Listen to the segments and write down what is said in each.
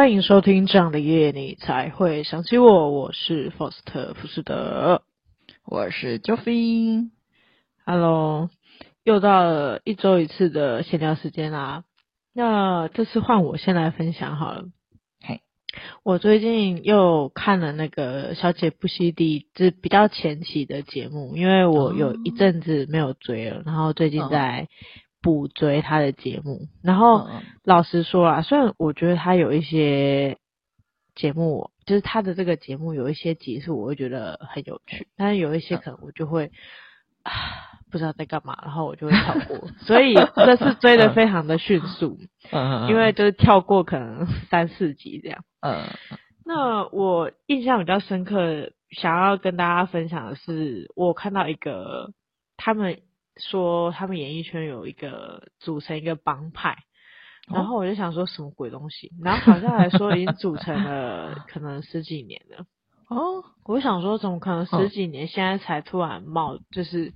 欢迎收听这样的夜，你才会想起我。我是 Faust 福士德，我是 Joffy。Hello，又到了一周一次的闲聊时间啦。那这次换我先来分享好了。嘿，我最近又看了那个《小姐不熙娣》，就是比较前期的节目，因为我有一阵子没有追了，哦、然后最近在。补追他的节目，然后老实说啊，虽然我觉得他有一些节目，就是他的这个节目有一些集数，我会觉得很有趣，但是有一些可能我就会啊不知道在干嘛，然后我就会跳过，所以这次追的非常的迅速，嗯。因为就是跳过可能三四集这样。嗯，那我印象比较深刻，想要跟大家分享的是，我看到一个他们。说他们演艺圈有一个组成一个帮派，然后我就想说什么鬼东西，然后好像来说已经组成了 可能十几年了。哦，我想说怎么可能十几年现在才突然冒，就是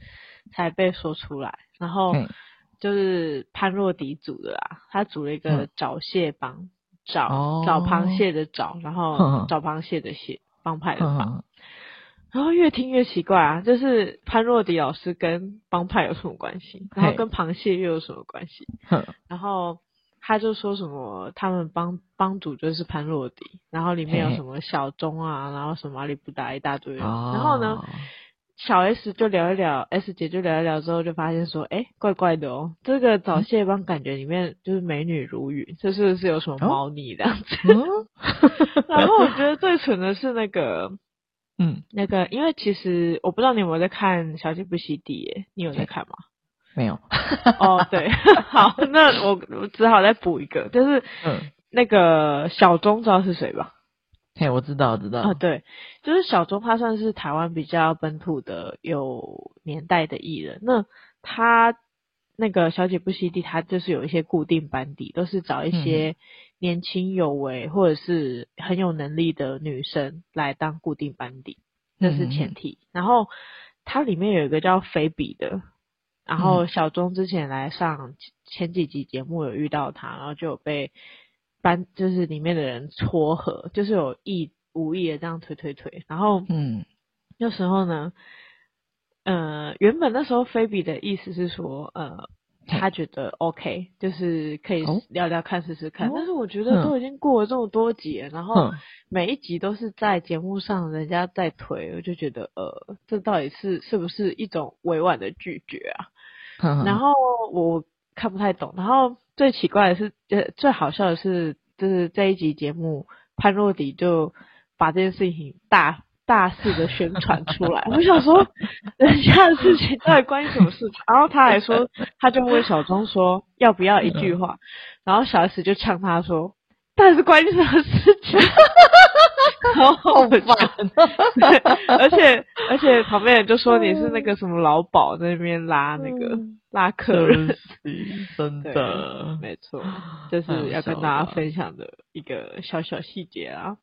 才被说出来，然后就是潘若迪组的啦，他组了一个找蟹帮，找找螃蟹的找，然后找螃蟹的蟹帮派的帮。然后越听越奇怪啊，就是潘若迪老师跟帮派有什么关系？然后跟螃蟹又有什么关系？然后他就说什么他们帮帮主就是潘若迪，然后里面有什么小钟啊，然后什么阿里不达一大堆。然后呢，小 S 就聊一聊，S 姐就聊一聊之后就发现说，哎，怪怪的哦，这个早蟹帮感觉里面就是美女如云，这是不是有什么猫腻这样子？然后我觉得最蠢的是那个。嗯，那个，因为其实我不知道你有没有在看《小姐不洗地》耶，你有在看吗？没有。哦，对，好，那我我只好再补一个，就是嗯，那个小钟知道是谁吧？嘿，我知道，我知道。啊，对，就是小钟，他算是台湾比较本土的有年代的艺人。那他那个《小姐不熙娣》，他就是有一些固定班底，都是找一些。嗯年轻有为或者是很有能力的女生来当固定班底，这是前提。嗯、然后它里面有一个叫菲比的，然后小钟之前来上前几集节目有遇到他，然后就有被班就是里面的人撮合，就是有意无意的这样推推推。然后嗯，那时候呢，呃，原本那时候菲比的意思是说，呃。他觉得 OK，就是可以聊聊看试试看，哦、但是我觉得都已经过了这么多集了，嗯、然后每一集都是在节目上人家在推，我就觉得呃，这到底是是不是一种委婉的拒绝啊？嗯、然后我看不太懂，然后最奇怪的是，呃，最好笑的是，就是这一集节目潘若迪就把这件事情大。大肆的宣传出来，我想说，人家的事情到底关你什么事？然后他还说，他就问小钟说要不要一句话，然后小 S 就呛他说，但是关你什么事情？好烦，而且而且旁边人就说你是那个什么老鸨在那边拉那个拉客人，真的没错，这是要跟大家分享的一个小小细节啊。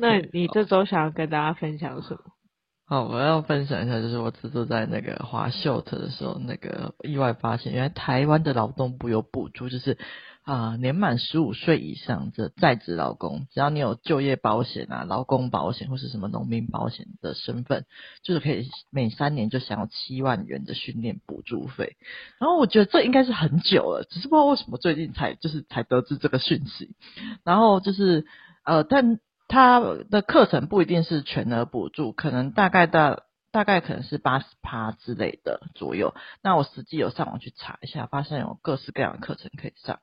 那你这周想要跟大家分享什么？好，我要分享一下，就是我这周在那个滑秀特的时候，那个意外发现，原来台湾的劳动部有补助，就是啊、呃，年满十五岁以上的在职劳工，只要你有就业保险啊、劳工保险或是什么农民保险的身份，就是可以每三年就享有七万元的训练补助费。然后我觉得这应该是很久了，只是不知道为什么最近才就是才得知这个讯息。然后就是呃，但。他的课程不一定是全额补助，可能大概的大概可能是八十趴之类的左右。那我实际有上网去查一下，发现有各式各样的课程可以上。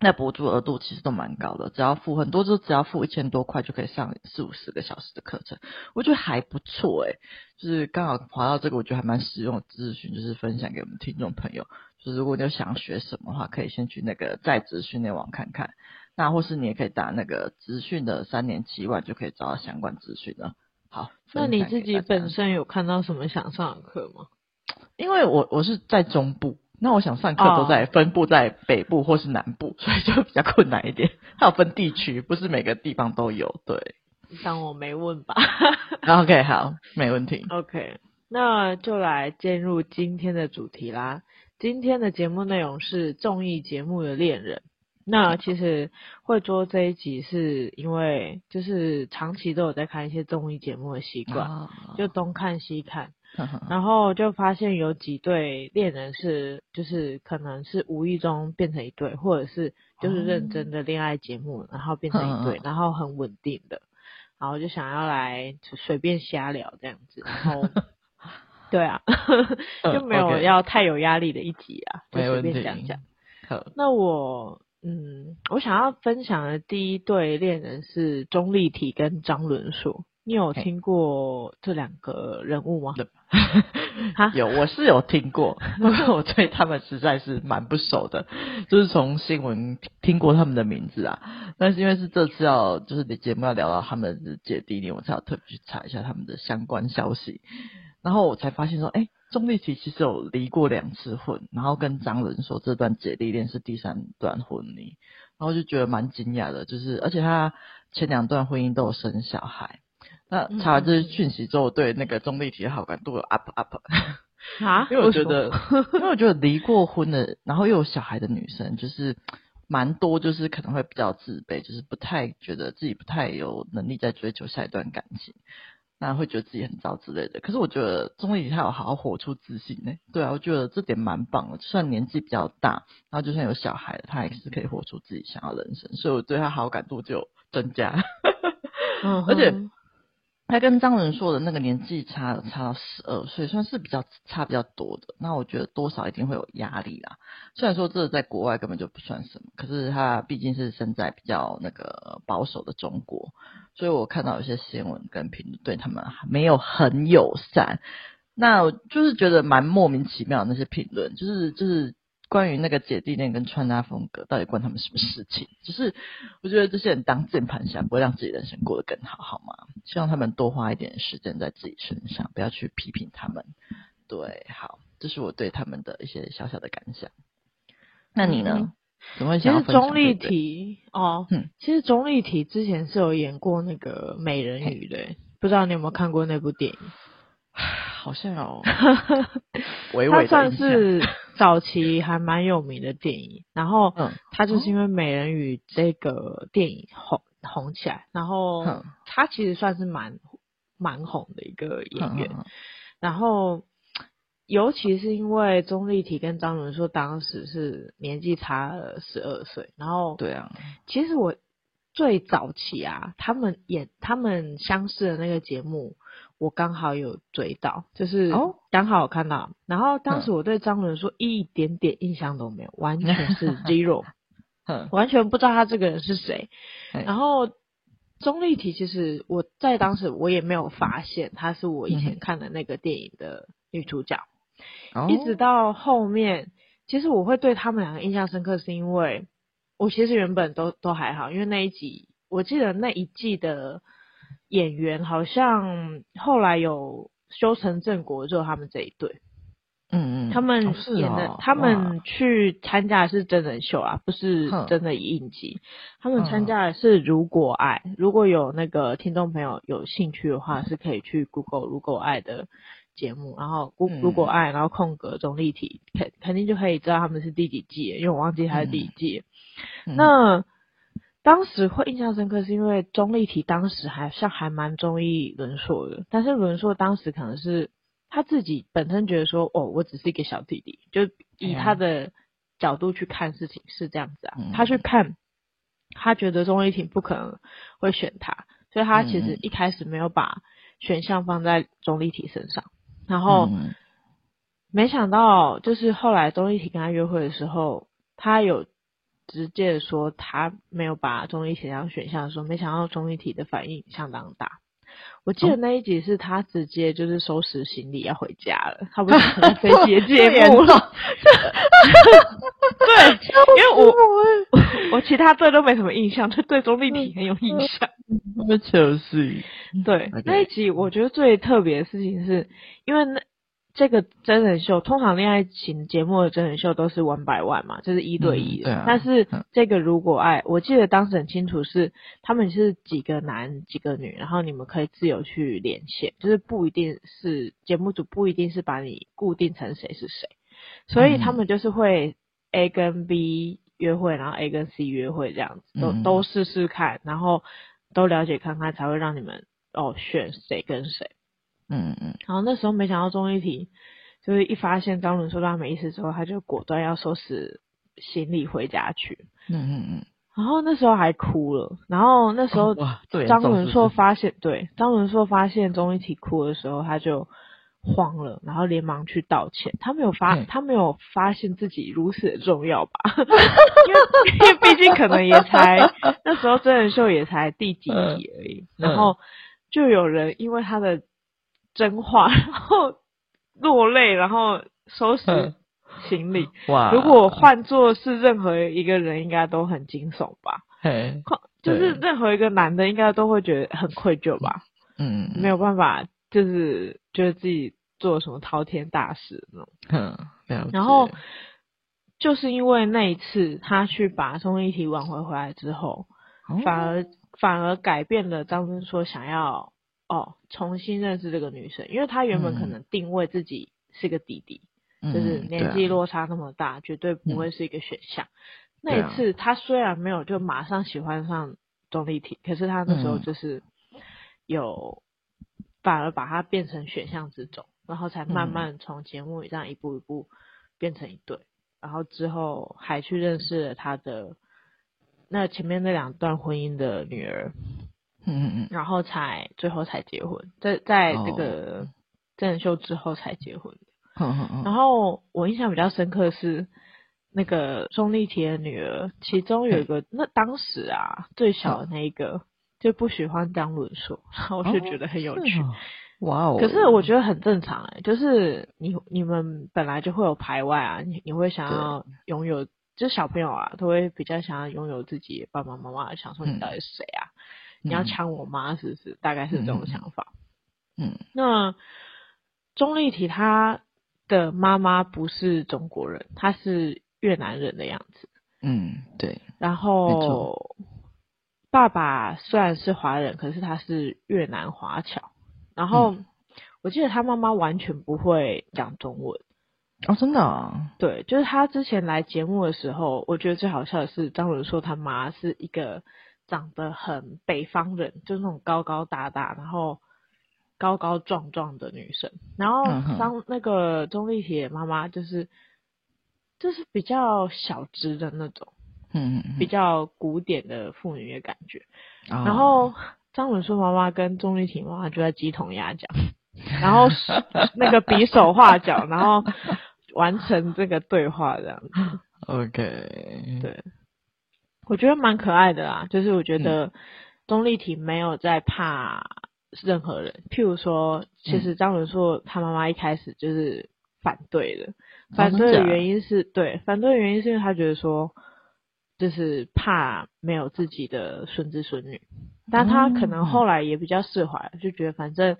那补助额度其实都蛮高的，只要付很多，就只要付一千多块就可以上四五十个小时的课程，我觉得还不错诶。就是刚好滑到这个，我觉得还蛮实用的资讯，就是分享给我们听众朋友。就是如果你有想学什么的话，可以先去那个在职训练网看看。那或是你也可以打那个资讯的三年七万，就可以找到相关资讯了。好，那你自己本身有看到什么想上的课吗？因为我我是在中部，那我想上课都在分布在北部或是南部，所以就比较困难一点。它有分地区，不是每个地方都有。对，当我没问吧。OK，好，没问题。OK，那就来进入今天的主题啦。今天的节目内容是综艺节目的恋人。那其实会做这一集，是因为就是长期都有在看一些综艺节目的习惯，哦、就东看西看，呵呵然后就发现有几对恋人是就是可能是无意中变成一对，或者是就是认真的恋爱节目，然后变成一对，然后很稳定的，然后就想要来随便瞎聊这样子，然后 对啊，就没有要太有压力的一集啊，就随便讲讲。那我。嗯，我想要分享的第一对恋人是钟丽缇跟张伦硕。你有听过这两个人物吗？哈有，我是有听过，不过我对他们实在是蛮不熟的，就是从新闻听过他们的名字啊。但是因为是这次要就是节目要聊到他们的姐弟恋，我才要特别去查一下他们的相关消息，然后我才发现说，哎、欸。钟丽缇其实有离过两次婚，然后跟张伦说这段姐弟恋是第三段婚礼，然后就觉得蛮惊讶的，就是而且他前两段婚姻都有生小孩。那查完这些讯息之后，对那个钟丽缇的好感度有 up up 啊，因为我觉得，因为我觉得离过婚的，然后又有小孩的女生，就是蛮多，就是可能会比较自卑，就是不太觉得自己不太有能力再追求下一段感情。那会觉得自己很糟之类的，可是我觉得钟丽缇她有好好活出自信呢。对啊，我觉得这点蛮棒的。就算年纪比较大，然后就算有小孩了，她还是可以活出自己想要的人生，所以我对他好感度就增加。嗯，而且。他跟张伦硕的那个年纪差差到十二岁，算是比较差比较多的。那我觉得多少一定会有压力啦。虽然说这在国外根本就不算什么，可是他毕竟是身在比较那个保守的中国，所以我看到有些新闻跟评论对他们没有很友善。那我就是觉得蛮莫名其妙的那些评论，就是就是。关于那个姐弟恋跟穿搭风格，到底关他们什么事情？只是我觉得这些人当键盘侠，不会让自己人生过得更好，好吗？希望他们多花一点时间在自己身上，不要去批评他们。对，好，这是我对他们的一些小小的感想。那你呢？其实钟丽缇哦，嗯，其实钟丽缇之前是有演过那个美人鱼的，不知道你有没有看过那部电影？好像有，他算是早期还蛮有名的电影，然后他就是因为美人鱼这个电影红红起来，然后他其实算是蛮蛮红的一个演员，然后尤其是因为钟丽缇跟张伦硕当时是年纪差了十二岁，然后对啊，其实我最早期啊，他们演他们相识的那个节目。我刚好有追到，就是刚好有看到，哦、然后当时我对张伦硕一点点印象都没有，完 全是 zero，完全不知道他这个人是谁。然后钟丽缇其实我在当时我也没有发现她是我以前看的那个电影的女主角，嗯、一直到后面，其实我会对他们两个印象深刻，是因为我其实原本都都还好，因为那一集我记得那一季的。演员好像后来有修成正果，就他们这一对，嗯嗯，他们演的，哦哦、他们去参加的是真人秀啊，不是真的影集。他们参加的是《如果爱》，如果有那个听众朋友有兴趣的话，是可以去 Google《如果爱》的节目，然后《如如果爱》，然后空格钟丽缇，肯肯定就可以知道他们是第几季，因为我忘记他是第几季。嗯、那。当时会印象深刻，是因为钟丽缇当时还像还蛮中意伦硕的，但是伦硕当时可能是他自己本身觉得说，哦，我只是一个小弟弟，就以他的角度去看事情是这样子啊，嗯、他去看，他觉得钟丽缇不可能会选他，所以他其实一开始没有把选项放在钟丽缇身上，然后没想到就是后来钟丽缇跟他约会的时候，他有。直接说他没有把钟丽缇当选项，说没想到钟丽缇的反应相当大。我记得那一集是他直接就是收拾行李要回家了，他不是很飞机节目了。对，因为我我其他对都没什么印象，就对钟丽缇很有印象。那就是对那一集，我觉得最特别的事情是因为那。这个真人秀通常恋爱型节目的真人秀都是 one by one 嘛，就是一对一的。嗯啊、但是这个如果爱，我记得当时很清楚是他们是几个男几个女，然后你们可以自由去连线，就是不一定是节目组不一定是把你固定成谁是谁，所以他们就是会 A 跟 B 约会，然后 A 跟 C 约会这样子，都、嗯、都试试看，然后都了解看看，才会让你们哦选谁跟谁。嗯嗯。然后那时候没想到钟丽缇，就是一发现张伦硕他没意思之后，他就果断要收拾行李回家去。嗯嗯嗯。然后那时候还哭了，然后那时候张伦硕发现，对，张伦硕发现钟丽缇哭的时候，他就慌了，然后连忙去道歉。他没有发，他没有发现自己如此的重要吧？因为因为毕竟可能也才那时候真人秀也才第几集而已，然后就有人因为他的真话，然后落泪，然后收拾。行李哇！如果换做是任何一个人，应该都很惊悚吧？嘿，就是任何一个男的，应该都会觉得很愧疚吧？嗯，没有办法，就是觉得自己做什么滔天大事那种。嗯，然后就是因为那一次，他去把钟丽缇挽回回来之后，哦、反而反而改变了张真说想要哦重新认识这个女生，因为她原本可能定位自己是个弟弟。就是年纪落差那么大，嗯，绝对不会是一个选项。嗯，那一次，他虽然没有就马上喜欢上钟丽缇，可是他那时候就是有反而把她变成选项之中，然后才慢慢从节目里这样一步一步变成一对，然后之后还去认识了他的那前面那两段婚姻的女儿，嗯嗯嗯，然后才最后才结婚，在在这个真人秀之后才结婚。然后我印象比较深刻的是那个钟丽缇的女儿，其中有一个那当时啊最小的那一个就不喜欢张伦硕，然 后我就觉得很有趣。哇哦！可是我觉得很正常哎，就是你你们本来就会有排外啊，你你会想要拥有，就是小朋友啊都会比较想要拥有自己爸爸妈妈，想说你到底是谁啊？你要抢我妈是不是？大概是这种想法。嗯，那钟丽缇她。的妈妈不是中国人，她是越南人的样子。嗯，对。然后爸爸虽然是华人，可是他是越南华侨。然后、嗯、我记得他妈妈完全不会讲中文。哦，真的、啊？对，就是他之前来节目的时候，我觉得最好笑的是张伦硕他妈是一个长得很北方人，就是那种高高大大，然后。高高壮壮的女生，然后当那个钟丽缇妈妈就是就是比较小只的那种，嗯，比较古典的妇女的感觉。哦、然后张文硕妈妈跟钟丽缇妈妈就在鸡同鸭讲，然后那个比手画脚，然后完成这个对话这样子。OK，对，我觉得蛮可爱的啦，就是我觉得钟丽缇没有在怕。任何人，譬如说，其实张伦硕他妈妈一开始就是反对的，嗯、反对的原因是对，反对的原因是因为他觉得说，就是怕没有自己的孙子孙女，但他可能后来也比较释怀，就觉得反正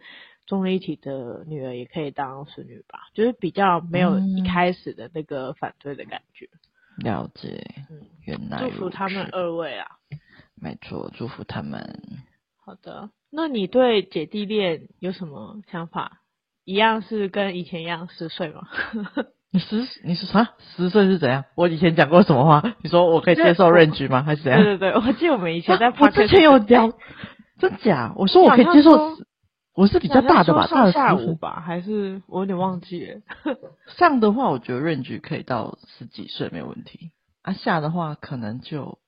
钟丽缇的女儿也可以当孙女吧，就是比较没有一开始的那个反对的感觉。嗯、了解，嗯，原来祝福他们二位啊，没错，祝福他们。好的。那你对姐弟恋有什么想法？一样是跟以前一样十岁吗？你十你是啥？十岁是怎样？我以前讲过什么话？你说我可以接受 range 吗？还是怎样？对对对，我记得我们以前在、啊、我之前有聊，真假？我说我可以接受，我是比较大的吧，大的下午吧，还是我有点忘记了。上的话，我觉得 range 可以到十几岁没有问题，啊下的话可能就。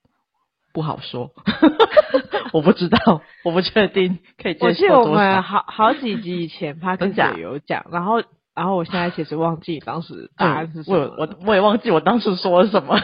不好说，我不知道，我不确定可以接受多少。我记得我们好好几集以前他跟姐有讲，然后然后我现在其实忘记当时答案是什么，我我我也忘记我当时说了什么，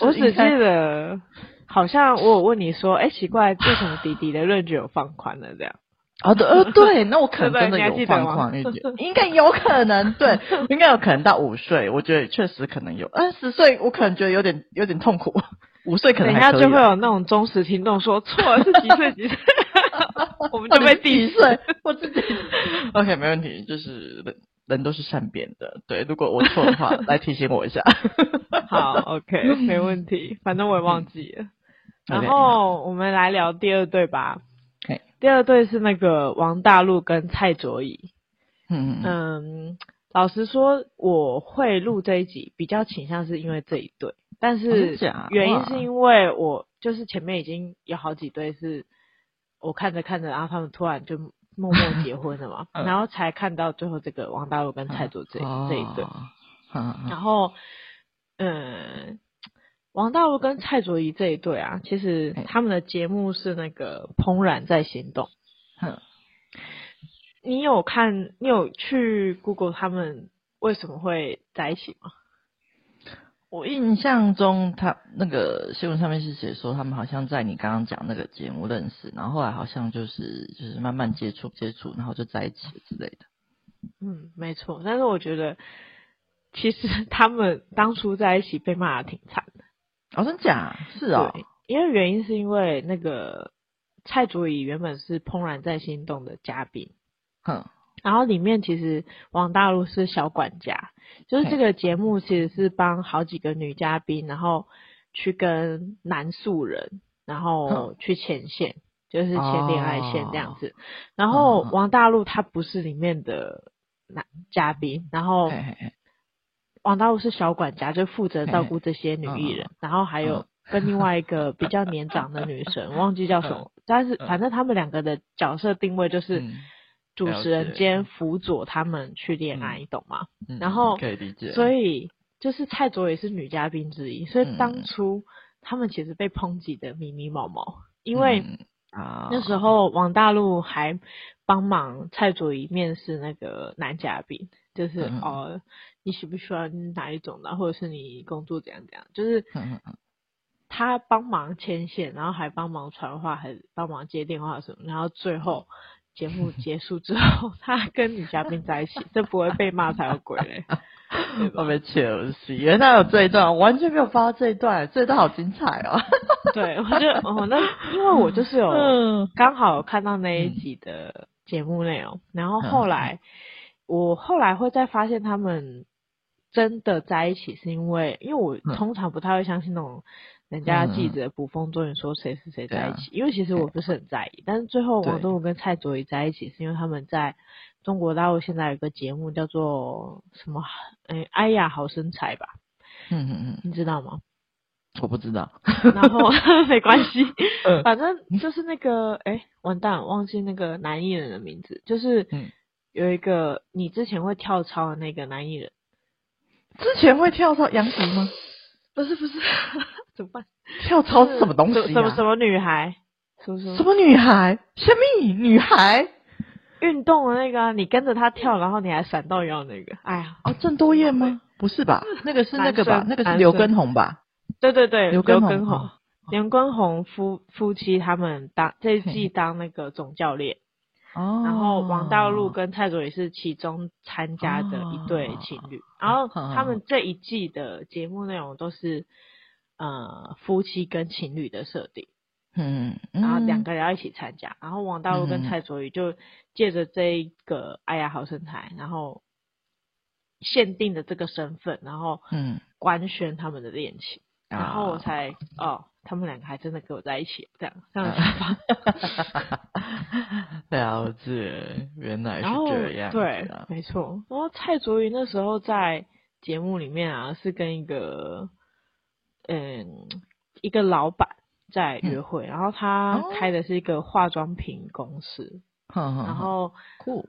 我只记得好像我有问你说，哎、欸，奇怪，为什么弟弟的 range 有放宽了这样？哦对，呃对，那我可能真的有放宽一点，应该有可能，对，应该有可能到五岁，我觉得确实可能有，二，十岁我可能觉得有点有点痛苦。五岁可能等一下就会有那种忠实听众说错了是几岁几岁，我们就被第一岁，我自己。OK，没问题，就是人人都是善变的，对，如果我错的话，来提醒我一下。好，OK，没问题，反正我也忘记了。然后我们来聊第二对吧.第二对是那个王大陆跟蔡卓宜。嗯嗯嗯，老实说，我会录这一集，比较倾向是因为这一对。但是原因是因为我就是前面已经有好几对是，我看着看着，然后他们突然就默默结婚了嘛，然后才看到最后这个王大陆跟蔡卓宜这这一对，然后嗯。王大陆跟蔡卓宜这一对啊，其实他们的节目是那个《怦然在行动》。哼，你有看？你有去 Google 他们为什么会在一起吗？我印象中，他那个新闻上面是写说，他们好像在你刚刚讲那个节目认识，然后后来好像就是就是慢慢接触接触，然后就在一起之类的。嗯，没错。但是我觉得，其实他们当初在一起被骂的挺惨的。哦，真假？是哦，因为原因是因为那个蔡卓宜原本是《怦然在心动》的嘉宾，嗯，然后里面其实王大陆是小管家，就是这个节目其实是帮好几个女嘉宾，然后去跟男素人，然后去牵线，就是牵恋爱线这样子。然后王大陆他不是里面的男嘉宾，然后。王大陆是小管家，就负责照顾这些女艺人，然后还有跟另外一个比较年长的女神，忘记叫什么，但是反正他们两个的角色定位就是主持人兼辅佐他们去恋爱，你懂吗？然后可以理解。所以就是蔡卓宜是女嘉宾之一，所以当初他们其实被抨击的迷迷毛毛，因为那时候王大陆还帮忙蔡卓宜面试那个男嘉宾，就是哦。你喜不喜欢哪一种的，或者是你工作怎样怎样？就是他帮忙牵线，然后还帮忙传话，还帮忙接电话什么。然后最后节目 结束之后，他跟女嘉宾在一起，这不会被骂才有鬼嘞！我被气了死！原来有这一段，我完全没有发这一段，这一段好精彩哦！对，我就哦，那因为我就是有刚好有看到那一集的节目内容，然后后来我后来会再发现他们。真的在一起是因为，因为我通常不太会相信那种人家记者捕风捉影说谁是谁在一起，因为其实我不是很在意。但是最后王大陆跟蔡卓宜在一起，是因为他们在中国大陆现在有个节目叫做什么？哎，哎呀好身材吧？嗯嗯嗯，你知道吗？我不知道。然后 没关系，反正就是那个哎，完蛋，忘记那个男艺人的名字，就是有一个你之前会跳操的那个男艺人。之前会跳操杨迪吗？不是不是，怎么办？跳操是什么东西？什么什么女孩？什么什么女孩？什么女孩？运动的那个，你跟着他跳，然后你还闪到腰那个。哎呀，哦，郑多燕吗？不是吧？那个是那个吧？那个是刘畊宏吧？对对对，刘畊宏，刘畊宏夫夫妻他们当这一季当那个总教练。哦，然后王大陆跟蔡卓宜是其中参加的一对情侣，哦、然后他们这一季的节目内容都是呃夫妻跟情侣的设定，嗯，然后。两个人要一起参加，然后王大陆跟蔡卓宜就借着这一个哎呀好身材，然后限定的这个身份，然后嗯。官宣他们的恋情，嗯、然后我才哦。他们两个还真的跟我在一起，这样这样想法。了解，原来是这样。对，没错。然后蔡卓宜那时候在节目里面啊，是跟一个嗯一个老板在约会，嗯、然后他开的是一个化妆品公司。嗯、然后酷。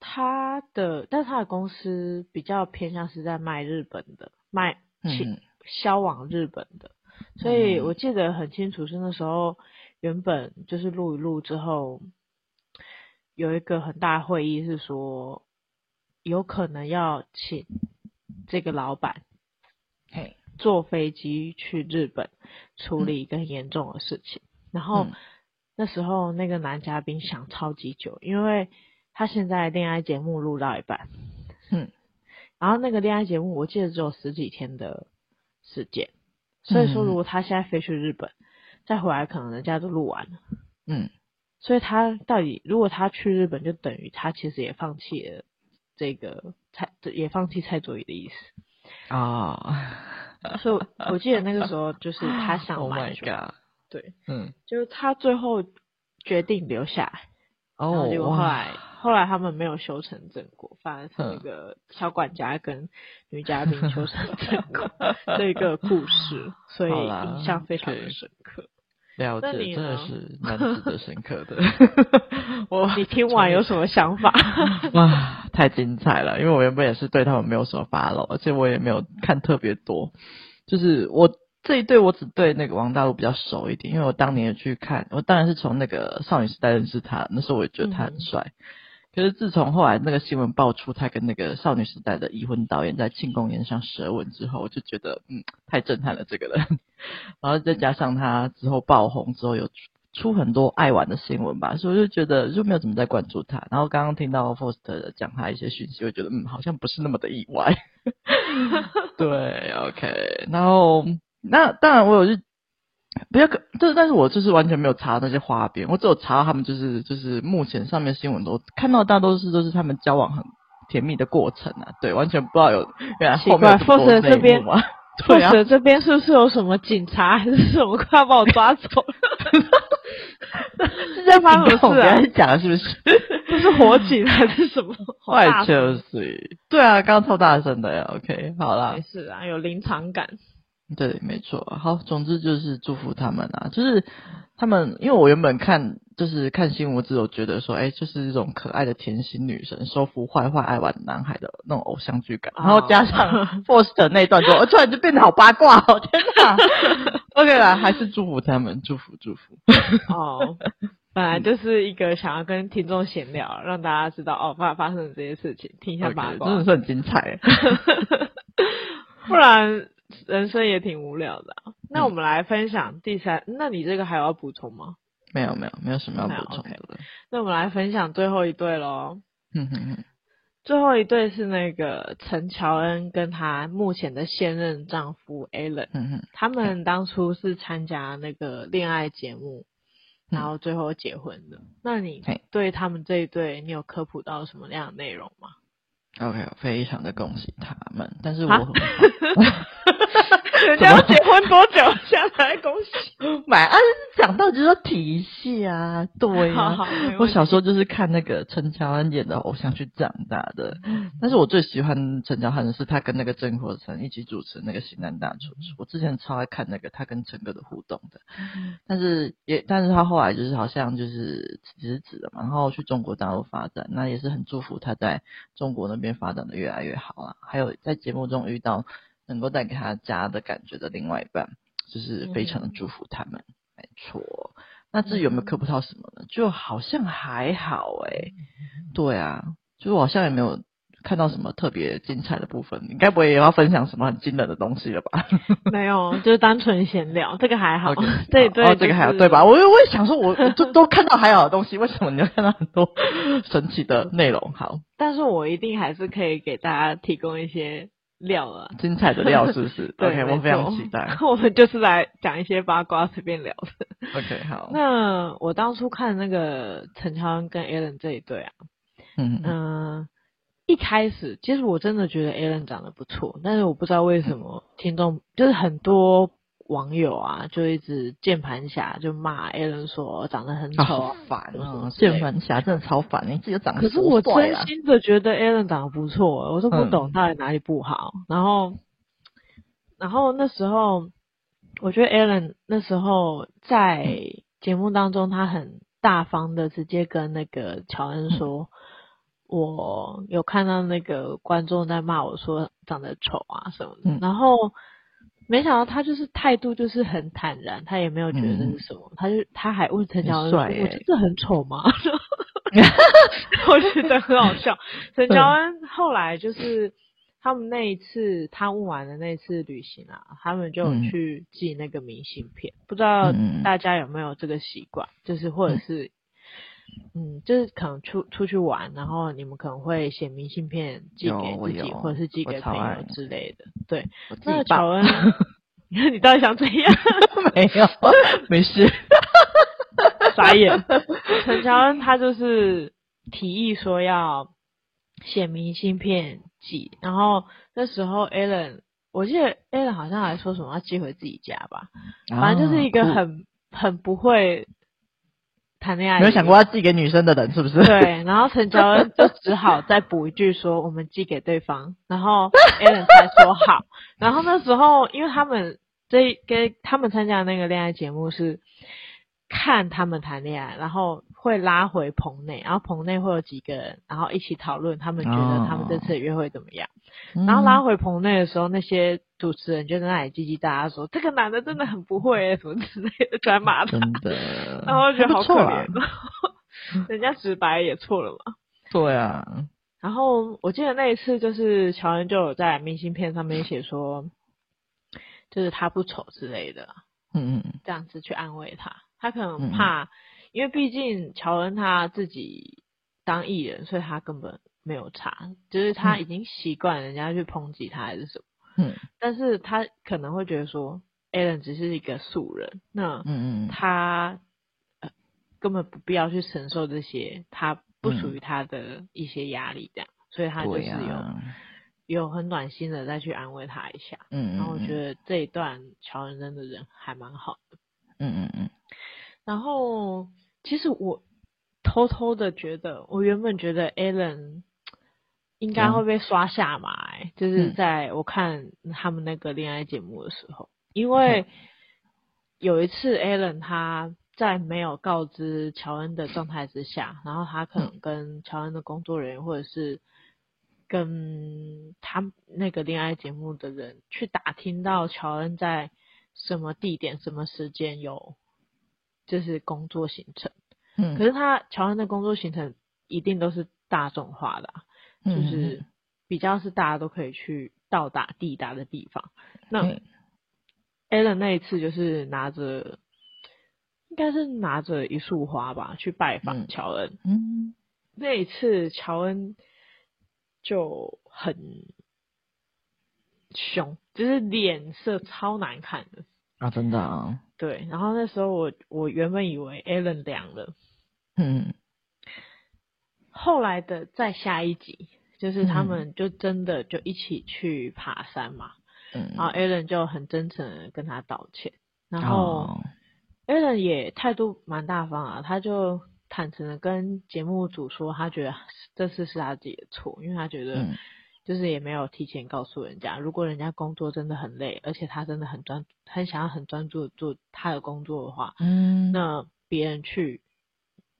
他的，但是他的公司比较偏向是在卖日本的，卖去销往日本的。所以我记得很清楚，是那时候原本就是录一录之后，有一个很大会议，是说有可能要请这个老板，嘿，坐飞机去日本处理一个很严重的事情。然后那时候那个男嘉宾想超级久，因为他现在恋爱节目录到一半，哼，然后那个恋爱节目我记得只有十几天的时间。所以说，如果他现在飞去日本，嗯、再回来，可能人家都录完了。嗯，所以他到底，如果他去日本，就等于他其实也放弃了这个蔡，也放弃蔡卓宜的意思。啊、哦，所以我记得那个时候，就是他 想买。Oh my god！对，嗯，就是他最后决定留下然后结果后来，哇后后来他们没有修成正果，反而是那个小管家跟女嘉宾修成正果 这一个故事，所以印象非常的深刻。了解，真的是蛮值得深刻的。我你听完有什么想法？哇，太精彩了！因为我原本也是对他们没有什么 follow，而且我也没有看特别多。就是我这一对，我只对那个王大陆比较熟一点，因为我当年也去看，我当然是从那个少女时代认识他，那时候我也觉得他很帅。嗯可是自从后来那个新闻爆出他跟那个少女时代的已婚导演在庆功宴上舌吻之后，我就觉得嗯，太震撼了这个人。然后再加上他之后爆红之后有出很多爱玩的新闻吧，所以我就觉得就没有怎么再关注他。然后刚刚听到 Foster 讲他一些讯息，我觉得嗯，好像不是那么的意外。对，OK。然后那当然我有去。不要，就是，但是我就是完全没有查那些花边，我只有查到他们就是就是目前上面新闻都看到大多数都是他们交往很甜蜜的过程啊，对，完全不知道有原来后面有内幕边，对啊，这边是不是有什么警察还是什么快要把我抓走了？是在发什么事啊？讲的是不是？这 是火警还是什么？坏消息。对啊，刚刚超大声的呀。OK，好啦。没事啊，有临场感。对，没错。好，总之就是祝福他们啊，就是他们，因为我原本看就是看新闻，只有觉得说，哎，就是这种可爱的甜心女神收服坏坏爱玩男孩的那种偶像剧感，然后加上 Faust 那一段之后，突然就变得好八卦哦，天哪！OK 啦，还是祝福他们，祝福祝福。哦，本来就是一个想要跟听众闲聊，让大家知道哦发发生的这些事情，听一下八卦，真的是很精彩。不然。人生也挺无聊的，啊，那我们来分享第三。嗯、那你这个还有要补充吗？没有，没有，没有什么要补充的。Okay. 那我们来分享最后一对喽。嗯哼哼。最后一对是那个陈乔恩跟她目前的现任丈夫 Alan。他们当初是参加那个恋爱节目，然后最后结婚的。嗯、那你对他们这一对，你有科普到什么样的内容吗？OK，非常的恭喜他们，但是我。人家要结婚多久？现在来恭喜？买啊！讲到就是说体系啊，对啊。好好，我小时候就是看那个陈乔恩演的偶像剧长大的，但是我最喜欢陈乔恩的是他跟那个郑国成一起主持那个《型男大厨厨》，我之前超爱看那个他跟陈哥的互动的，但是也，但是他后来就是好像就是辞职了嘛，然后去中国大陆发展，那也是很祝福他在中国那边发展的越来越好啦。还有在节目中遇到。能够带给他家的感觉的另外一半，就是非常的祝福他们，嗯、没错。那至于有没有科普到什么呢？就好像还好诶、欸。对啊，就是我好像也没有看到什么特别精彩的部分。你该不会也要分享什么很惊人的东西了吧？没有，就是单纯闲聊，这个还好。Okay, 对对，哦，这个还好，对吧？我我也想说，我 都都看到还好的东西，为什么你要看到很多神奇的内容？好，但是我一定还是可以给大家提供一些。料啊，精彩的料是不是 对？OK，我非常期待。我们就是来讲一些八卦，随便聊的。OK，好。那我当初看那个陈乔恩跟 Allen 这一对啊，嗯嗯、呃，一开始其实我真的觉得 Allen 长得不错，但是我不知道为什么听众就是很多。网友啊，就一直键盘侠就骂 Alan 说长得很丑，好烦啊！键盘侠真的超烦，你自己长得可是我真心的觉得 Alan 长得不错，我都不懂他哪里不好。嗯、然后，然后那时候我觉得 Alan 那时候在节目当中，他很大方的直接跟那个乔恩说：“嗯、我有看到那个观众在骂我说长得丑啊什么的。嗯”然后。没想到他就是态度就是很坦然，他也没有觉得那是什么，嗯、他就他还问陈乔恩说：“我真的很丑吗？” 我觉得很好笑。陈乔恩后来就是他们那一次他问完的那一次旅行啊，他们就去寄那个明信片，嗯、不知道大家有没有这个习惯，就是或者是。嗯，就是可能出出去玩，然后你们可能会写明信片寄给自己，或者是寄给朋友之类的。对，那乔恩，你看你到底想怎样？没有，没事。傻眼。陈乔恩他就是提议说要写明信片寄，然后那时候 Alan，我记得 Alan 好像还说什么要寄回自己家吧，反正就是一个很很不会。谈恋爱，没有想过要寄给女生的人是不是？对，然后陈乔恩就只好再补一句说我们寄给对方，然后 Alan 才说好。然后那时候因为他们这跟他们参加的那个恋爱节目是看他们谈恋爱，然后会拉回棚内，然后棚内会有几个人，然后一起讨论他们觉得他们这次的约会怎么样。哦、然后拉回棚内的时候，那些主持人就在那里叽叽喳喳说：“这个男的真的很不会、欸，什么之类的，在骂他。”真的，然后我觉得好可怜，啊、人家直白也错了嘛。对啊。然后我记得那一次，就是乔恩就有在明信片上面写说，就是他不丑之类的，嗯嗯，这样子去安慰他。他可能怕，嗯、因为毕竟乔恩他自己当艺人，所以他根本没有差，就是他已经习惯人家去抨击他还是什么。嗯。但是他可能会觉得说，Allen 只是一个素人，那嗯嗯，他根本不必要去承受这些他不属于他的一些压力，这样，嗯、所以他就是有、啊、有很暖心的再去安慰他一下。嗯，嗯，嗯。然后我觉得这一段乔恩真的人还蛮好的。嗯嗯嗯。然后，其实我偷偷的觉得，我原本觉得 Alan 应该会被刷下马，欸，嗯、就是在我看他们那个恋爱节目的时候，因为有一次 Alan 他在没有告知乔恩的状态之下，然后他可能跟乔恩的工作人员或者是跟他那个恋爱节目的人去打听到乔恩在什么地点、什么时间有。就是工作行程，嗯，可是他乔恩的工作行程一定都是大众化的，就是比较是大家都可以去到达抵达的地方。那 Alan 那一次就是拿着，应该是拿着一束花吧，去拜访乔恩。嗯，那一次乔恩就很凶，就是脸色超难看的。啊，真的啊。对，然后那时候我我原本以为 Alan 凉了，嗯，后来的再下一集，就是他们就真的就一起去爬山嘛，嗯，然后 Alan 就很真诚的跟他道歉，然后 Alan 也态度蛮大方啊，他就坦诚的跟节目组说，他觉得这次是他自己的错，因为他觉得。嗯就是也没有提前告诉人家，如果人家工作真的很累，而且他真的很专，很想要很专注做他的工作的话，嗯，那别人去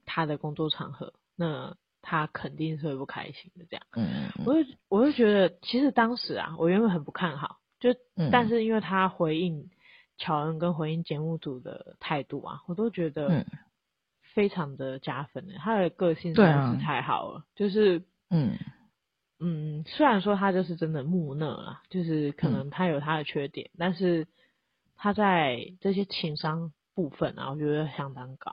他的工作场合，那他肯定是会不开心的。这样，嗯，我就我就觉得，其实当时啊，我原本很不看好，就，嗯、但是因为他回应乔恩跟回应节目组的态度啊，我都觉得非常的加分的。他的个性真的是太好了，就是，嗯。嗯，虽然说他就是真的木讷啦，就是可能他有他的缺点，嗯、但是他在这些情商部分啊，我觉得相当高。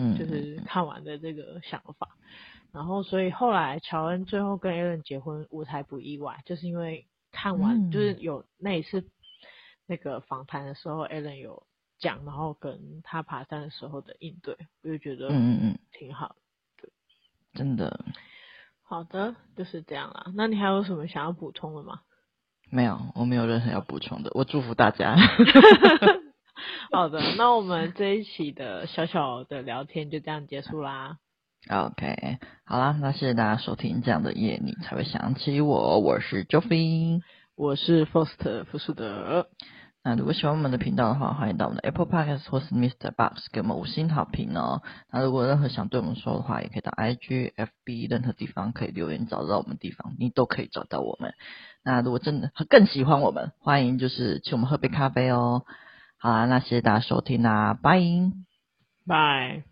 嗯，就是看完的这个想法，然后所以后来乔恩最后跟 Alan 结婚，我才不意外，就是因为看完、嗯、就是有那一次那个访谈的时候，Alan 有讲，然后跟他爬山的时候的应对，我就觉得嗯嗯挺好的，对，真的。好的，就是这样啦。那你还有什么想要补充的吗？没有，我没有任何要补充的。我祝福大家。好的，那我们这一期的小小的聊天就这样结束啦。OK，好啦，那谢谢大家收听。这样的夜你才会想起我。我是 Joffy，我是 Foster 福士德。那如果喜欢我们的频道的话，欢迎到我们的 Apple Podcast 或是 Mr. Box 给我们五星好评哦。那如果任何想对我们说的话，也可以到 IG、FB 任何地方可以留言找到我们地方，你都可以找到我们。那如果真的更喜欢我们，欢迎就是请我们喝杯咖啡哦。好啦，那谢谢大家收听啦，拜拜。